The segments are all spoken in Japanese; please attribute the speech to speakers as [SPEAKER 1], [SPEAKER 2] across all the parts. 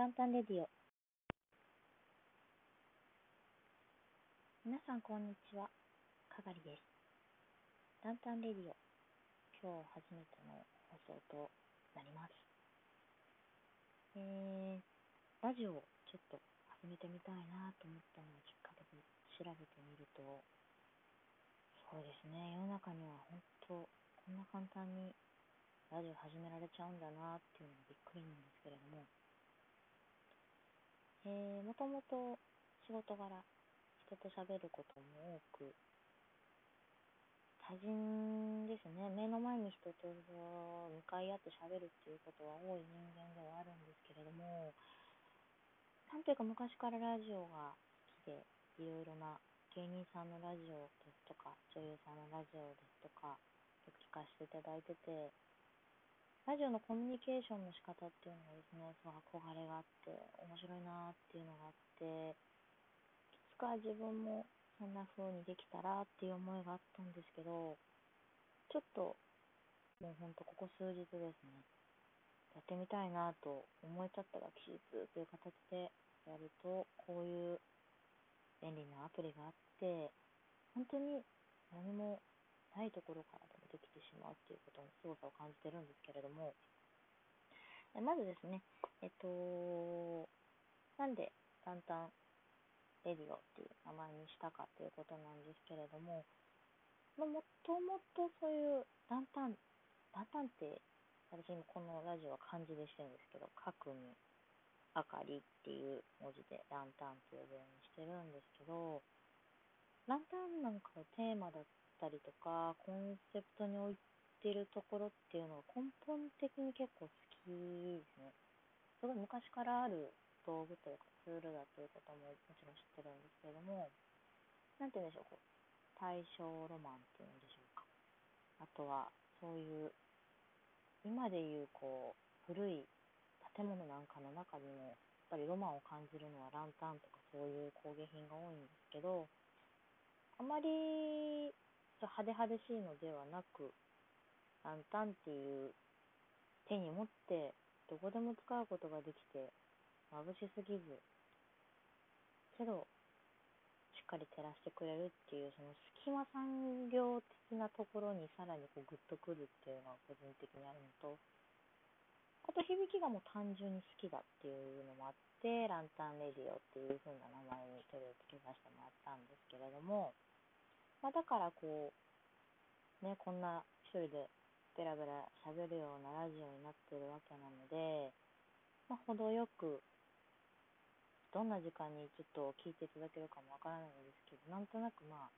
[SPEAKER 1] タンタンレディオ。皆さんこんにちは。かがりです。タンタンレディオ。今日初めての放送となります。えー、ラジオをちょっと始めてみたいなと思ったのをきっかけに調べてみるとそうですね。世の中には本当こんな簡単にラジオ始められちゃうんだなっていうのがびっくりなんですけれどもえー、もともと仕事柄、人と喋ることも多く、多人ですね、目の前に人と向かい合って喋るっていうことは多い人間ではあるんですけれども、なんていうか昔からラジオが好きで、いろいろな芸人さんのラジオですとか、女優さんのラジオですとか、よく聞かせていただいてて、ラジオのコミュニケーションの仕方っていうのがですね、その憧れがあって、面白いなっていうのがあって、いつか自分もそんな風にできたらっていう思いがあったんですけど、ちょっと、もうほんとここ数日ですね、やってみたいなと思えちゃったが期日という形でやると、こういう便利なアプリがあって、本当に何もないところからでもできてしまうっていうことの凄さを感じてるんですけれども、まずですね、えっと、なんでタンタンレディオっていう名前にしたかっていうことなんですけれども、もともとそういうランタン、ランタンって私今このラジオは漢字でしてるんですけど、核に明かりっていう文字でランタンって呼ぶようにしてるんですけど、ランタンなんかのテーマだったりとか、コンセプトに置いてるところっていうのは根本的に結構好きですね。すごい昔からある道具というかツールだということももちろん知ってるんですけれども、なんて言うんでしょう、こう大正ロマンっていうんでしょうか。あとは、そういう、今でいうこう、古い建物なんかの中にも、やっぱりロマンを感じるのはランタンとかそういう工芸品が多いんですけど、あまり派手派手しいのではなく、ランタンっていう手に持ってどこでも使うことができて、眩しすぎず、けど、しっかり照らしてくれるっていう、その隙間産業的なところにさらにこうグッとくるっていうのが個人的にあるのと、あと響きがもう単純に好きだっていうのもあって、ランタンレディオっていう風な名前に手を付けさせてもらったんですけれども、まあ、だからこう、ね、こんな一人でベラベラ喋るようなラジオになってるわけなので、まあ、程よく、どんな時間にちょっと聞いていただけるかもわからないんですけど、なんとなくまあ、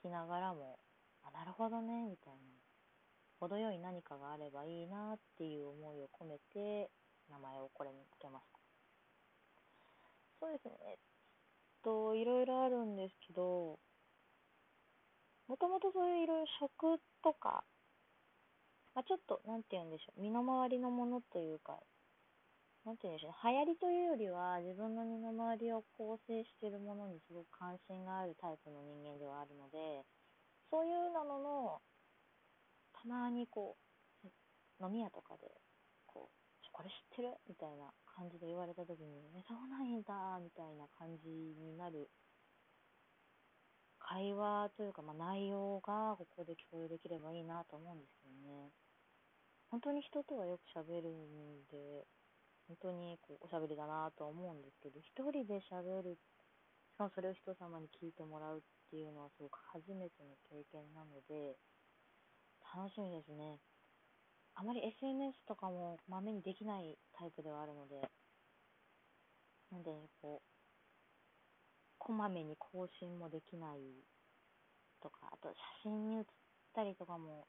[SPEAKER 1] 聞きながらも、あ、なるほどね、みたいな、程よい何かがあればいいなっていう思いを込めて、名前をこれにつけました。そうですね、えっと、いろいろあるんですけど、もともとそういう食とか、まあ、ちょっと、なんて言うんでしょう、身の回りのものというか、なんて言うんでしょう、流行りというよりは、自分の身の回りを構成しているものにすごく関心があるタイプの人間ではあるので、そういうのの、たまにこう、飲み屋とかで、こう、これ知ってるみたいな感じで言われた時に、え、そうなんだみたいな感じになる会話というか、まあ、内容がここで共有できればいいなと思うんですけどね。本当に人とはよく喋るんで、本当にこうおしゃべりだなとは思うんですけど、一人で喋る、しかもそれを人様に聞いてもらうっていうのはすごく初めての経験なので、楽しみですね。あまり SNS とかもまめにできないタイプではあるので、なんで、こう、こまめに更新もできないとか、あと写真に写ったりとかも、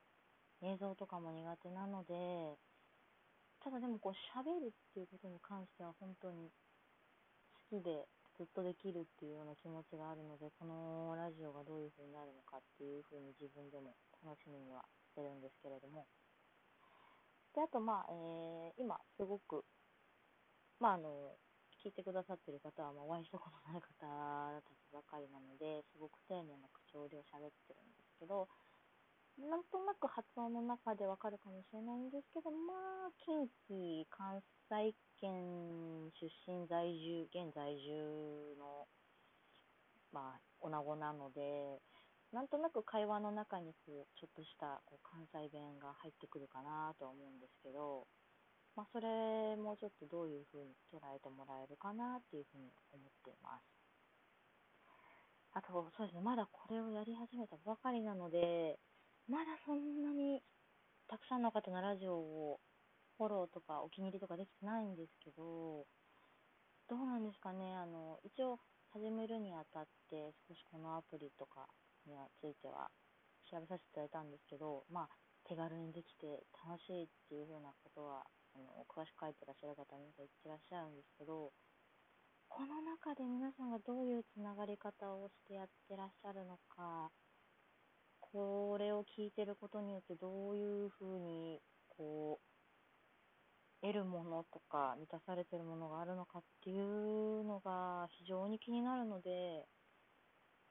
[SPEAKER 1] 映像とかも苦手なので、ただでもこう喋るっていうことに関しては本当に好きでずっとできるっていうような気持ちがあるので、このラジオがどういう風になるのかっていう風に自分でも楽しみにはしてるんですけれども。で、あとまあ、えー、今すごく、まああの、聞いてくださってる方は、まあお会いしたことない方たちばかりなので、すごく丁寧な口調で喋ってるんですけど、なんとなく発音の中でわかるかもしれないんですけど、まあ、近畿、関西圏出身在住、現在住の、まあ、女子なので、なんとなく会話の中にこうちょっとしたこう関西弁が入ってくるかなとは思うんですけど、まあ、それもちょっとどういうふうに捉えてもらえるかなっていうふうに思っています。あと、そうですね、まだこれをやり始めたばかりなので、まだそんなにたくさんの方のラジオをフォローとかお気に入りとかできてないんですけど、どうなんですかね、あの、一応始めるにあたって少しこのアプリとかについては調べさせていただいたんですけど、まあ、手軽にできて楽しいっていう風なことは、あの、詳しく書いてらっしゃる方皆さん言ってらっしゃるんですけど、この中で皆さんがどういうつながり方をしてやってらっしゃるのか、これを聞いてることによってどういうふうにこう得るものとか満たされてるものがあるのかっていうのが非常に気になるので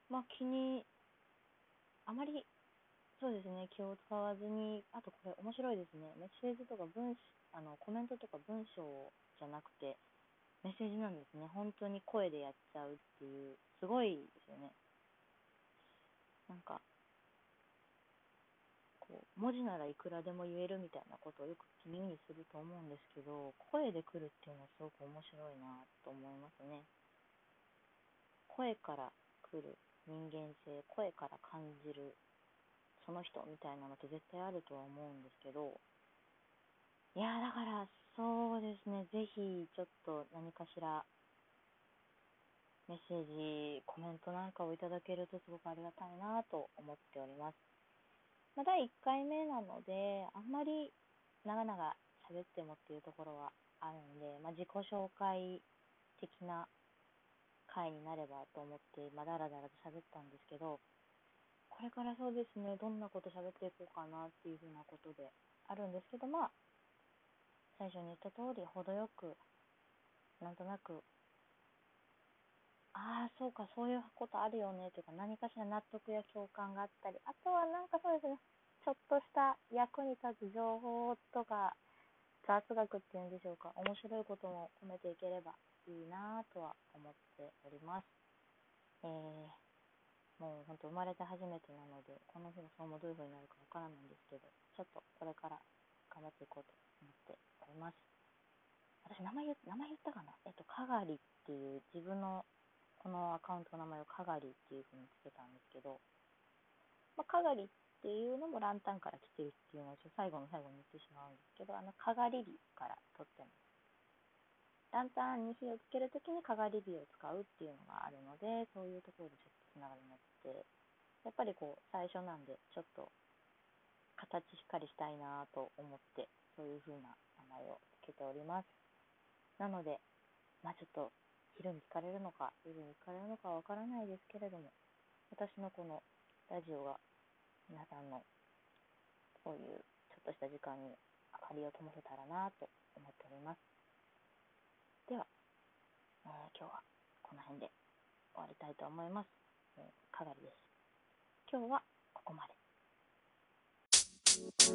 [SPEAKER 1] まあ気にあまりそうですね気を使わずにあとこれ面白いですね。メッセージとか文あのコメントとか文章じゃなくてメッセージなんですね。本当に声でやっちゃうっていう。すごいですよね。なんかこう文字ならいくらでも言えるみたいなことをよく耳にすると思うんですけど声で来るっていうのはすごく面白いなと思いますね。声から来る人間性声から感じるその人みたいなのって絶対あるとは思うんですけどいやだからそうですねぜひちょっと何かしらメッセージ、コメントなんかをいただけるとすごくありがたいなと思っております。まあ、第1回目なので、あんまり長々喋ってもっていうところはあるんで、まあ、自己紹介的な回になればと思って、まあ、だらだらと喋ったんですけど、これからそうですね、どんなこと喋っていこうかなっていうふうなことであるんですけど、まあ、最初に言った通り、程よく、なんとなく、ああ、そうか、そういうことあるよねというか、何かしら納得や共感があったり、あとはなんかそうですね、ちょっとした役に立つ情報とか、雑学っていうんでしょうか、面白いことも込めていければいいなとは思っております。えー、もう本当生まれて初めてなので、この放送もどういう風になるかわからないんですけど、ちょっとこれから張っていこうと思っております。私、名前言名前言ったかな？えっと、かがりっていう自分のこのアカウントの名前をかがりっていう風につけたんですけど、まあ、かがりっていうのもランタンから来てるっていうのを最後の最後に言ってしまうんですけど、あの、かがり火から取ってます。ランタンに火をつけるときにかがり火を使うっていうのがあるので、そういうところでちょっとつながりになって、やっぱりこう、最初なんで、ちょっと、形しっかりしたいなと思って、そういう風な名前をつけております。なので、まあちょっと昼に聞かれるのか、夜に聞かれるのかわからないですけれども、私のこのラジオが皆さんのこういうちょっとした時間に明かりを灯せたらなと思っております。では、えー、今日はこの辺で終わりたいと思います。えー、かがりです。今日はここまで。Thank you.